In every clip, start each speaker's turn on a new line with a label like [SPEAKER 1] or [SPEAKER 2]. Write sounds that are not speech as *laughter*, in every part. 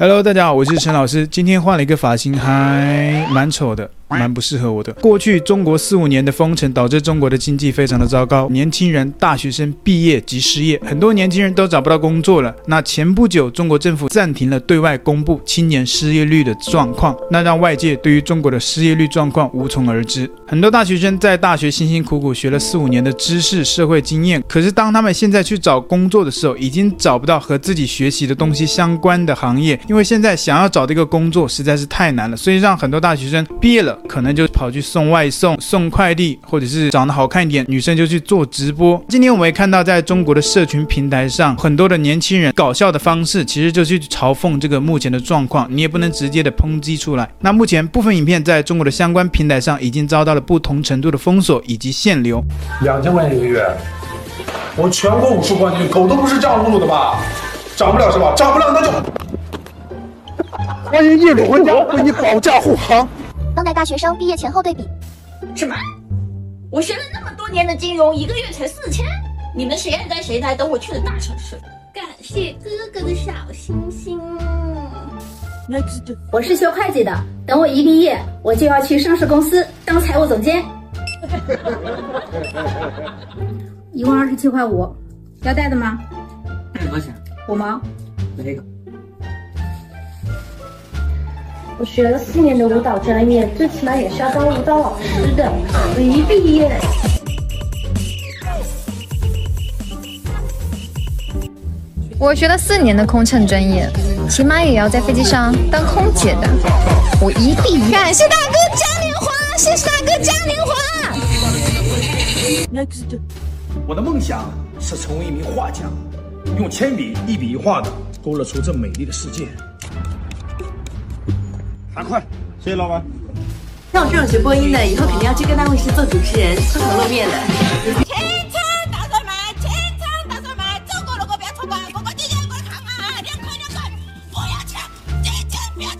[SPEAKER 1] Hello，大家好，我是陈老师。今天换了一个发型，还蛮丑的。蛮不适合我的。过去中国四五年的封城，导致中国的经济非常的糟糕，年轻人、大学生毕业即失业，很多年轻人都找不到工作了。那前不久，中国政府暂停了对外公布青年失业率的状况，那让外界对于中国的失业率状况无从而知。很多大学生在大学辛辛苦苦学了四五年的知识、社会经验，可是当他们现在去找工作的时候，已经找不到和自己学习的东西相关的行业，因为现在想要找这个工作实在是太难了，所以让很多大学生毕业了。可能就跑去送外送、送快递，或者是长得好看一点，女生就去做直播。今天我们也看到，在中国的社群平台上，很多的年轻人搞笑的方式，其实就去嘲讽这个目前的状况。你也不能直接的抨击出来。那目前部分影片在中国的相关平台上已经遭到了不同程度的封锁以及限流。
[SPEAKER 2] 两千块钱一个月，我全国武术冠军，狗都不是这样侮辱的吧？涨不了是吧？涨不了那就欢迎叶刘文阳为你保驾护航。
[SPEAKER 3] 当代大学生毕业前后对比，
[SPEAKER 4] 什么？我学了那么多年的金融，一个月才四千？你们谁爱该谁待，等我去了大城市。感谢哥哥的小心心。
[SPEAKER 5] 我是学会计的，等我一毕业，我就要去上市公司当财务总监。*laughs* 一共二十七块五，要带的吗？
[SPEAKER 6] 带多少钱？
[SPEAKER 5] 五毛。
[SPEAKER 6] 来一个。
[SPEAKER 7] 我学了四年的舞蹈专业，最起码也是要当舞蹈老师的。我一毕业，
[SPEAKER 8] 我学了四年的空乘专业，起码也要在飞机上当空姐的。我一毕业，感谢大哥嘉年华，谢谢大哥嘉年华。
[SPEAKER 9] 我的梦想是成为一名画家，用铅笔一笔一画的勾勒出这美丽的世界。三块，谢谢老板。
[SPEAKER 10] 像我这种学播音的，以后肯定要去各大卫视做主持人，出头露面的。
[SPEAKER 11] 清仓大甩卖，清仓大甩卖，中国如果不要出版，我管你两块看啊，两块两块，不要抢，姐姐不要。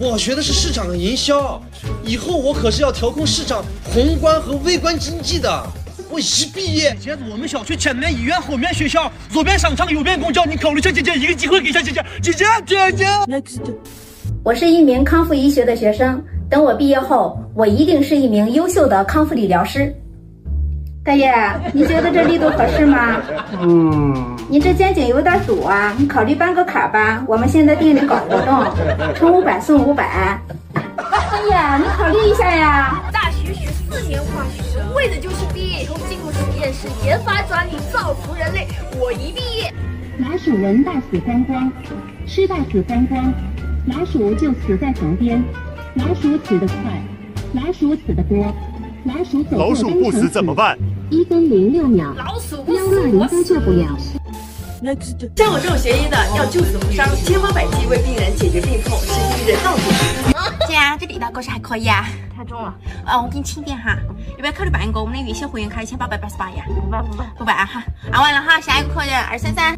[SPEAKER 12] 我学的是市场营销，以后我可是要调控市场宏观和微观经济的。我一毕业，
[SPEAKER 13] 现在我们小区前面医院，后面学校，左边商场，右边公交，你考虑下姐姐，一个机会给下姐姐，姐姐姐姐。Next.
[SPEAKER 5] 我是一名康复医学的学生，等我毕业后，我一定是一名优秀的康复理疗师。大爷，你觉得这力度合适吗？嗯。你这肩颈有点堵啊，你考虑办个卡吧。我们现在店里搞活动，充五百送五百。大爷，你考虑一下呀。
[SPEAKER 4] 大学学四年化学，为的就是毕业以后进入实验室研发专利，造福人类。我一毕业，
[SPEAKER 14] 老鼠人大死光光，尸大死光光。老鼠就死在旁边，老鼠死得快，老鼠死得多，老鼠走过单程死怎么办？一分零六秒，
[SPEAKER 4] 老鼠不死，
[SPEAKER 14] 幺二零三就不要。
[SPEAKER 10] 像我这种学医的，要救死扶伤，千方百计为病人解决病痛，是医人道主义。
[SPEAKER 15] 姐 *laughs* 啊，这里的狗屎还可以啊，
[SPEAKER 4] 太重了。
[SPEAKER 15] 啊，我给你轻点哈，要不要考虑办一个我们的月薪会员卡一千八百八十八呀？
[SPEAKER 4] 不办不办
[SPEAKER 15] 不办啊哈，按完了哈，下一个客人二三三。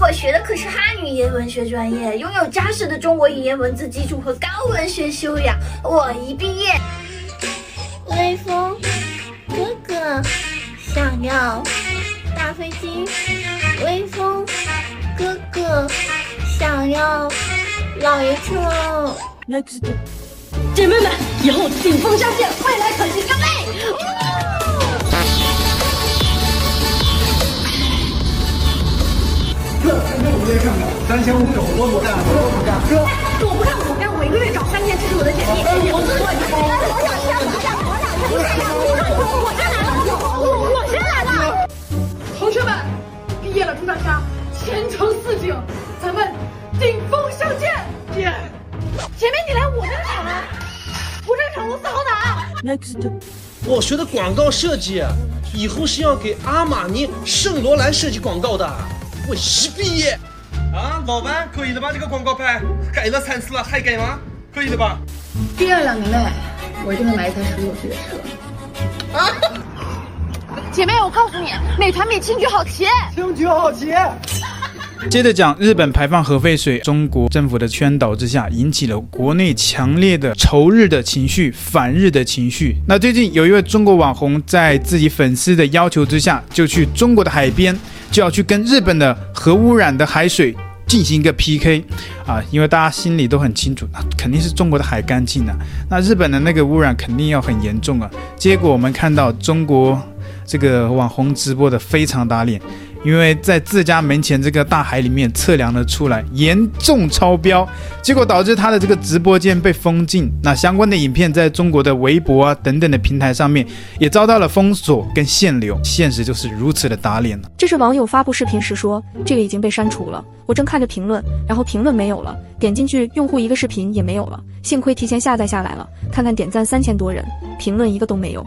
[SPEAKER 4] 我学的可是汉语言文学专业，拥有扎实的中国语言文字基础和高文学修养。我一毕业，
[SPEAKER 3] 微风哥哥想要大飞机，微风哥哥想要老爷车。
[SPEAKER 10] Next，姐妹们，以后顶峰下
[SPEAKER 2] 线，三千五，我不干，我不干。哥，
[SPEAKER 4] 我不干，我不干，我一个月找三千，这是我的简历。我我我我想我想我想我想我先来了，我我先来了。
[SPEAKER 16] 同学们，毕业了，祝大家前程似锦，咱们顶峰相见。姐，
[SPEAKER 4] 前面你来我这个场啊，不正常我死好打。
[SPEAKER 10] Next，
[SPEAKER 12] 我学的广告设计，以后是要给阿玛尼、圣罗兰设计广告的。我一毕业，
[SPEAKER 13] 啊，老板可以的吧？这个广告牌改了三次了，还改吗？可以的吧？
[SPEAKER 17] 第二两年内，我一定会买一台十六岁的车。
[SPEAKER 4] 啊！姐妹，我告诉你，美团比青桔好骑，
[SPEAKER 2] 青桔好骑。
[SPEAKER 1] 接着讲，日本排放核废水，中国政府的劝导之下，引起了国内强烈的仇日的情绪、反日的情绪。那最近有一位中国网红，在自己粉丝的要求之下，就去中国的海边。就要去跟日本的核污染的海水进行一个 PK 啊，因为大家心里都很清楚，那肯定是中国的海干净啊，那日本的那个污染肯定要很严重啊。结果我们看到中国这个网红直播的非常打脸。因为在自家门前这个大海里面测量了出来，严重超标，结果导致他的这个直播间被封禁。那相关的影片在中国的微博啊等等的平台上面也遭到了封锁跟限流。现实就是如此的打脸了。
[SPEAKER 18] 这是网友发布视频时说，这个已经被删除了。我正看着评论，然后评论没有了，点进去用户一个视频也没有了。幸亏提前下载下来了，看看点赞三千多人，评论一个都没有。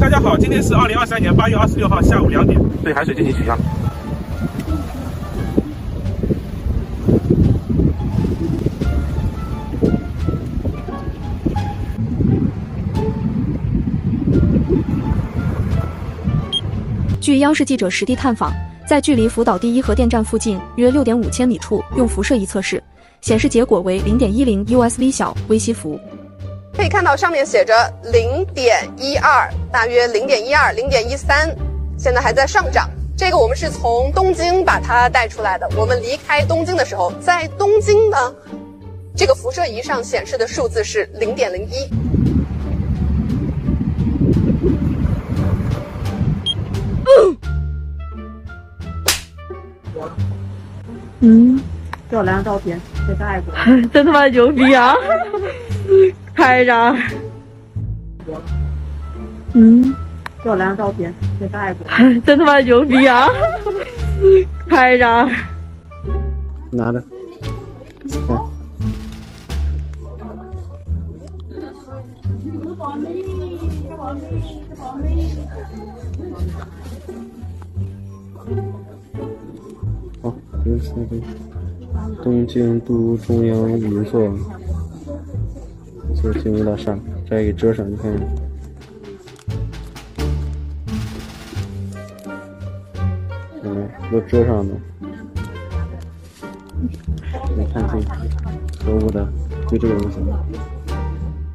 [SPEAKER 19] 大家好，今天是二零二三年八月二十六号下午两点，对海水进行取
[SPEAKER 18] 样。央视记者实地探访，在距离福岛第一核电站附近约六点五千米处用辐射仪测试，显示结果为零点一零 USV 小微西弗。
[SPEAKER 20] 可以看到上面写着零点一二，大约零点一二、零点一三，现在还在上涨。这个我们是从东京把它带出来的。我们离开东京的时候，在东京呢，这个辐射仪上显示的数字是零点零一。
[SPEAKER 21] 嗯，漂亮照片，这是爱国，*laughs* 真他妈牛逼啊！*laughs* 拍一张。嗯，给我来张照片，这是爱国，*laughs* 真他妈牛逼啊！拍一张。
[SPEAKER 22] 拿着。嗯好，这是东京都中央银座，这进入大厦，再给遮上，你看，嗯，都遮上了，你看这可恶的，就这个东西。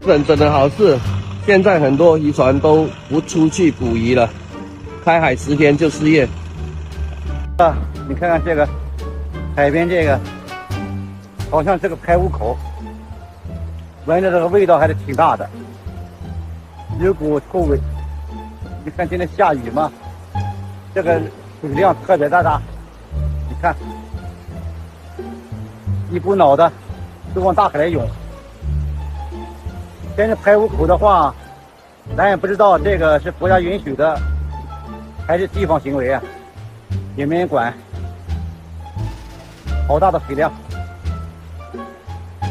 [SPEAKER 23] 日本真的好事，现在很多渔船都不出去捕鱼了，开海十天就失业。
[SPEAKER 22] 啊，你看看这个海边这个，好像这个排污口，闻着这个味道还是挺大的，有股臭味。你看今天下雨嘛，这个水量特别大大，你看，一股脑的都往大海里涌。现在排污口的话，咱也不知道这个是国家允许的，还是地方行为啊，也没人管。好大的水量，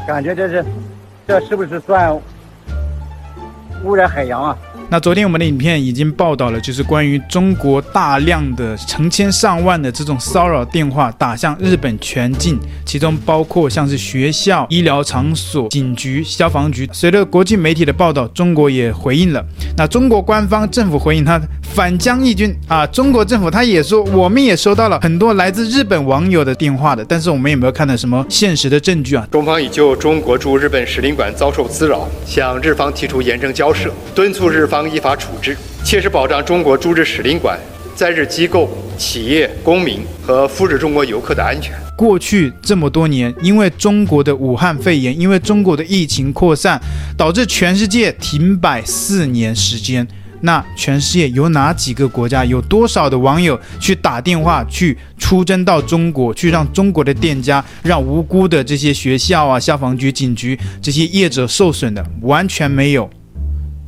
[SPEAKER 22] 感觉这是，这是不是算污染海洋啊？
[SPEAKER 1] 那昨天我们的影片已经报道了，就是关于中国大量的成千上万的这种骚扰电话打向日本全境，其中包括像是学校、医疗场所、警局、消防局。随着国际媒体的报道，中国也回应了。那中国官方政府回应他反将一军啊，中国政府他也说，我们也收到了很多来自日本网友的电话的，但是我们也没有看到什么现实的证据啊。
[SPEAKER 24] 中方已就中国驻日本使领馆遭受滋扰，向日方提出严正交涉，敦促日方。依法处置，切实保障中国驻日使领馆在日机构、企业、公民和赴日中国游客的安全。
[SPEAKER 1] 过去这么多年，因为中国的武汉肺炎，因为中国的疫情扩散，导致全世界停摆四年时间。那全世界有哪几个国家，有多少的网友去打电话去出征到中国，去让中国的店家、让无辜的这些学校啊、消防局、警局这些业者受损的？完全没有。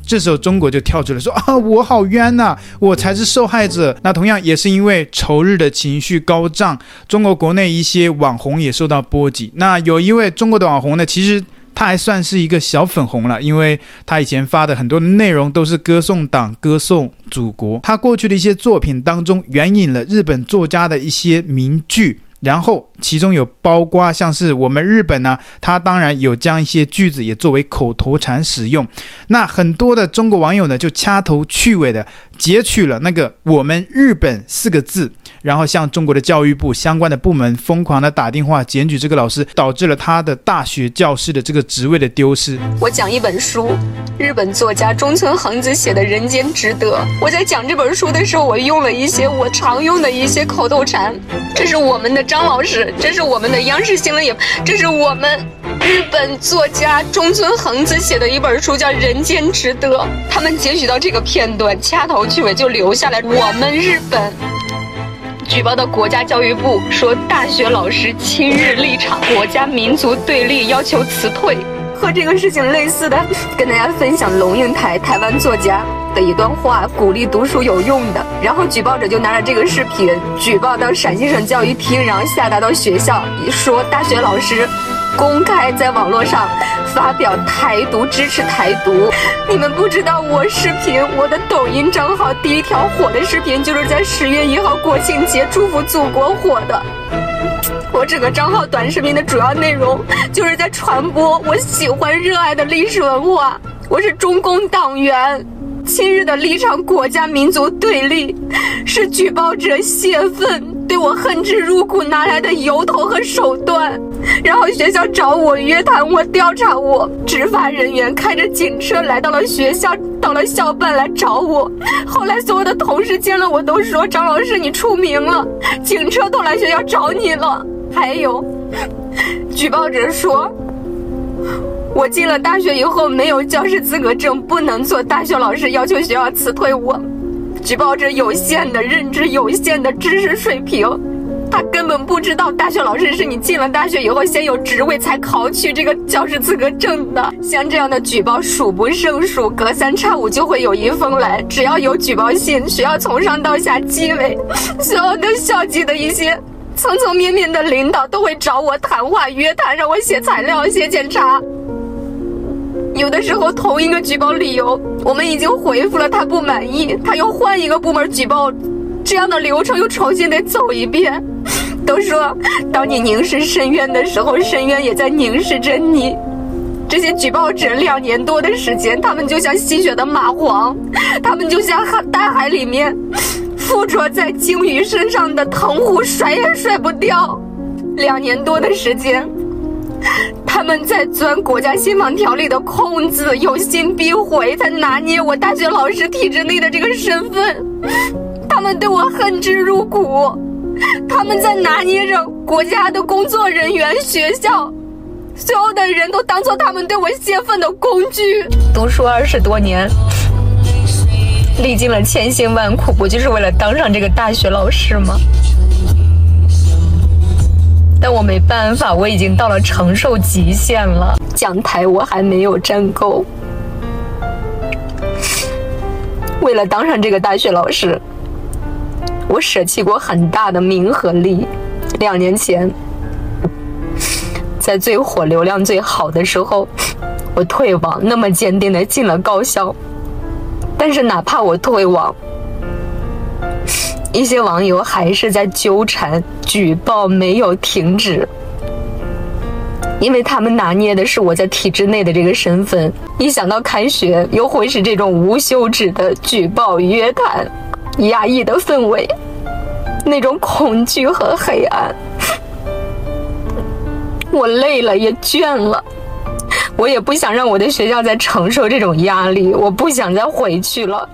[SPEAKER 1] 这时候中国就跳出来说啊，我好冤呐、我才是受害者。那同样也是因为仇日的情绪高涨，中国国内一些网红也受到波及。那有一位中国的网红呢，其实他还算是一个小粉红了，因为他以前发的很多的内容都是歌颂党、歌颂祖国。他过去的一些作品当中援引了日本作家的一些名句。然后其中有包括像是我们日本呢，它当然有将一些句子也作为口头禅使用。那很多的中国网友呢，就掐头去尾的截取了那个“我们日本”四个字，然后向中国的教育部相关的部门疯狂的打电话检举这个老师，导致了他的大学教师的这个职位的丢失。
[SPEAKER 25] 我讲一本书，日本作家中村恒子写的《人间值得》。我在讲这本书的时候，我用了一些我常用的一些口头禅，这是我们的。张老师，这是我们的央视新闻也，这是我们日本作家中村恒子写的一本书，叫《人间值得》。他们截取到这个片段，掐头去尾就留下来。我们日本举报到国家教育部说，大学老师亲日立场，国家民族对立，要求辞退。和这个事情类似的，跟大家分享龙应台台湾作家的一段话，鼓励读书有用的。然后举报者就拿着这个视频举报到陕西省教育厅，然后下达到学校，说大学老师公开在网络上发表台独，支持台独。你们不知道，我视频我的抖音账号第一条火的视频，就是在十月一号国庆节祝福祖国火的。我整个账号短视频的主要内容就是在传播我喜欢热爱的历史文化。我是中共党员，亲日的立场，国家民族对立，是举报者泄愤对我恨之入骨拿来的由头和手段。然后学校找我约谈我，调查我，执法人员开着警车来到了学校，到了校办来找我。后来所有的同事见了我都说：“张老师，你出名了，警车都来学校找你了。”还有，举报者说，我进了大学以后没有教师资格证，不能做大学老师，要求学校辞退我。举报者有限的认知、有限的知识水平，他根本不知道大学老师是你进了大学以后先有职位才考取这个教师资格证的。像这样的举报数不胜数，隔三差五就会有一封来。只要有举报信，学校从上到下，纪委所有的校级的一些。层层面面的领导都会找我谈话、约谈，让我写材料、写检查。有的时候同一个举报理由，我们已经回复了，他不满意，他又换一个部门举报，这样的流程又重新得走一遍。*laughs* 都说，当你凝视深渊的时候，深渊也在凝视着你。这些举报者两年多的时间，他们就像吸血的蚂蟥，他们就像大海里面。附着在鲸鱼身上的藤壶甩也甩不掉，两年多的时间，他们在钻国家信访条例的空子，有心必回，在拿捏我大学老师体制内的这个身份。他们对我恨之入骨，他们在拿捏着国家的工作人员、学校，所有的人都当做他们对我泄愤的工具。读书二十多年。历经了千辛万苦，不就是为了当上这个大学老师吗？但我没办法，我已经到了承受极限了。讲台我还没有站够。为了当上这个大学老师，我舍弃过很大的名和利。两年前，在最火、流量最好的时候，我退网，那么坚定地进了高校。但是哪怕我退网，一些网友还是在纠缠，举报没有停止，因为他们拿捏的是我在体制内的这个身份。一想到开学又会是这种无休止的举报、约谈、压抑的氛围，那种恐惧和黑暗，我累了，也倦了。我也不想让我的学校再承受这种压力，我不想再回去了。